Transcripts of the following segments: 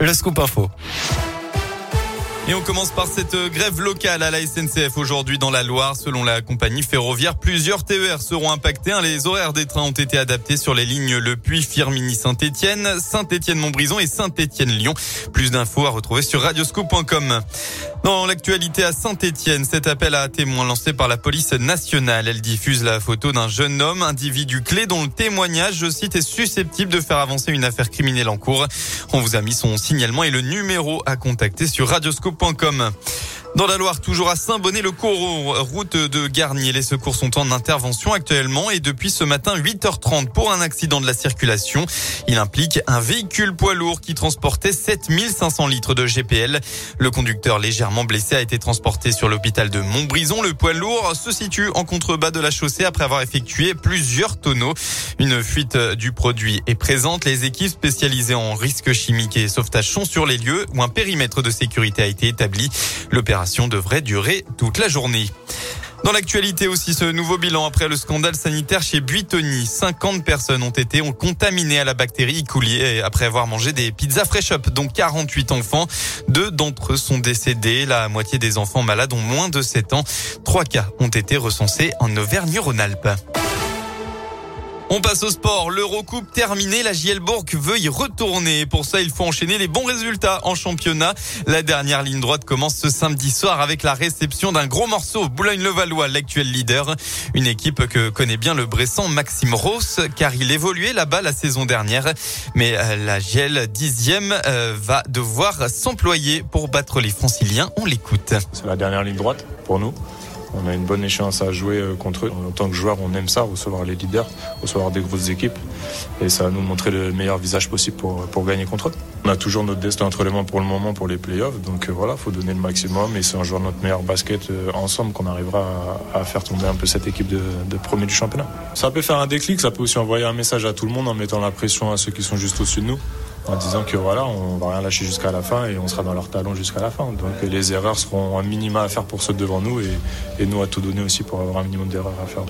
Le scoop info. Et on commence par cette grève locale à la SNCF aujourd'hui dans la Loire. Selon la compagnie ferroviaire, plusieurs TER seront impactés. Les horaires des trains ont été adaptés sur les lignes Le Puy, Firmini, Saint-Etienne, Saint-Etienne-Montbrison et Saint-Etienne-Lyon. Plus d'infos à retrouver sur radioscoop.com. Dans l'actualité à Saint-Etienne, cet appel à témoins lancé par la police nationale. Elle diffuse la photo d'un jeune homme, individu clé dont le témoignage, je cite, est susceptible de faire avancer une affaire criminelle en cours. On vous a mis son signalement et le numéro à contacter sur radioscoop dans la Loire, toujours à Saint-Bonnet-le-Corot, route de Garnier. Les secours sont en intervention actuellement et depuis ce matin 8h30 pour un accident de la circulation. Il implique un véhicule poids lourd qui transportait 7500 litres de GPL. Le conducteur légèrement blessé a été transporté sur l'hôpital de Montbrison. Le poids lourd se situe en contrebas de la chaussée après avoir effectué plusieurs tonneaux. Une fuite du produit est présente. Les équipes spécialisées en risques chimiques et sauvetage sont sur les lieux où un périmètre de sécurité a été établi. L'opération devrait durer toute la journée. Dans l'actualité aussi, ce nouveau bilan après le scandale sanitaire chez Buitoni. 50 personnes ont été contaminées à la bactérie E. coli après avoir mangé des pizzas fresh up, dont 48 enfants. Deux d'entre eux sont décédés. La moitié des enfants malades ont moins de 7 ans. Trois cas ont été recensés en Auvergne-Rhône-Alpes. On passe au sport. L'Eurocoupe terminée. La JL Bourg veut y retourner. Pour ça, il faut enchaîner les bons résultats en championnat. La dernière ligne droite commence ce samedi soir avec la réception d'un gros morceau. Boulogne-le-Valois, l'actuel leader. Une équipe que connaît bien le Bressan Maxime Ross, car il évoluait là-bas la saison dernière. Mais euh, la JL dixième euh, va devoir s'employer pour battre les franciliens. On l'écoute. C'est la dernière ligne droite pour nous. On a une bonne échéance à jouer euh, contre eux. En tant que joueur, on aime ça, recevoir les leaders, recevoir des grosses équipes. Et ça va nous montrer le meilleur visage possible pour, pour gagner contre eux. On a toujours notre destin entre les mains pour le moment pour les playoffs. Donc euh, voilà, faut donner le maximum. Et c'est en jouant notre meilleur basket euh, ensemble qu'on arrivera à, à, faire tomber un peu cette équipe de, de premier du championnat. Ça peut faire un déclic, ça peut aussi envoyer un message à tout le monde en mettant la pression à ceux qui sont juste au-dessus de nous en disant que voilà, on va rien lâcher jusqu'à la fin et on sera dans leur talon jusqu'à la fin. Donc les erreurs seront un minima à faire pour ceux devant nous et, nous à tout donner aussi pour avoir un minimum d'erreurs à faire.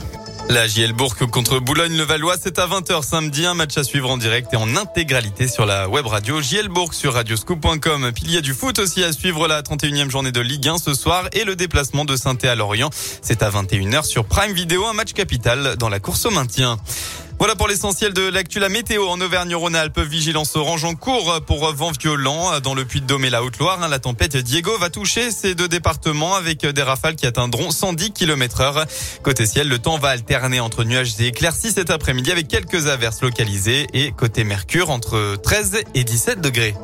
La JL Bourg contre Boulogne-le-Valois, c'est à 20h samedi, un match à suivre en direct et en intégralité sur la web radio JL sur radioscoop.com. Puis il y a du foot aussi à suivre la 31e journée de Ligue 1 ce soir et le déplacement de saint à Lorient. C'est à 21h sur Prime Video, un match capital dans la course au maintien. Voilà pour l'essentiel de l'actu. La météo en Auvergne-Rhône-Alpes. Vigilance orange en cours pour vent violent dans le Puy-de-Dôme et la Haute-Loire. La tempête Diego va toucher ces deux départements avec des rafales qui atteindront 110 km heure. Côté ciel, le temps va alterner entre nuages et éclaircies cet après-midi avec quelques averses localisées et côté mercure entre 13 et 17 degrés.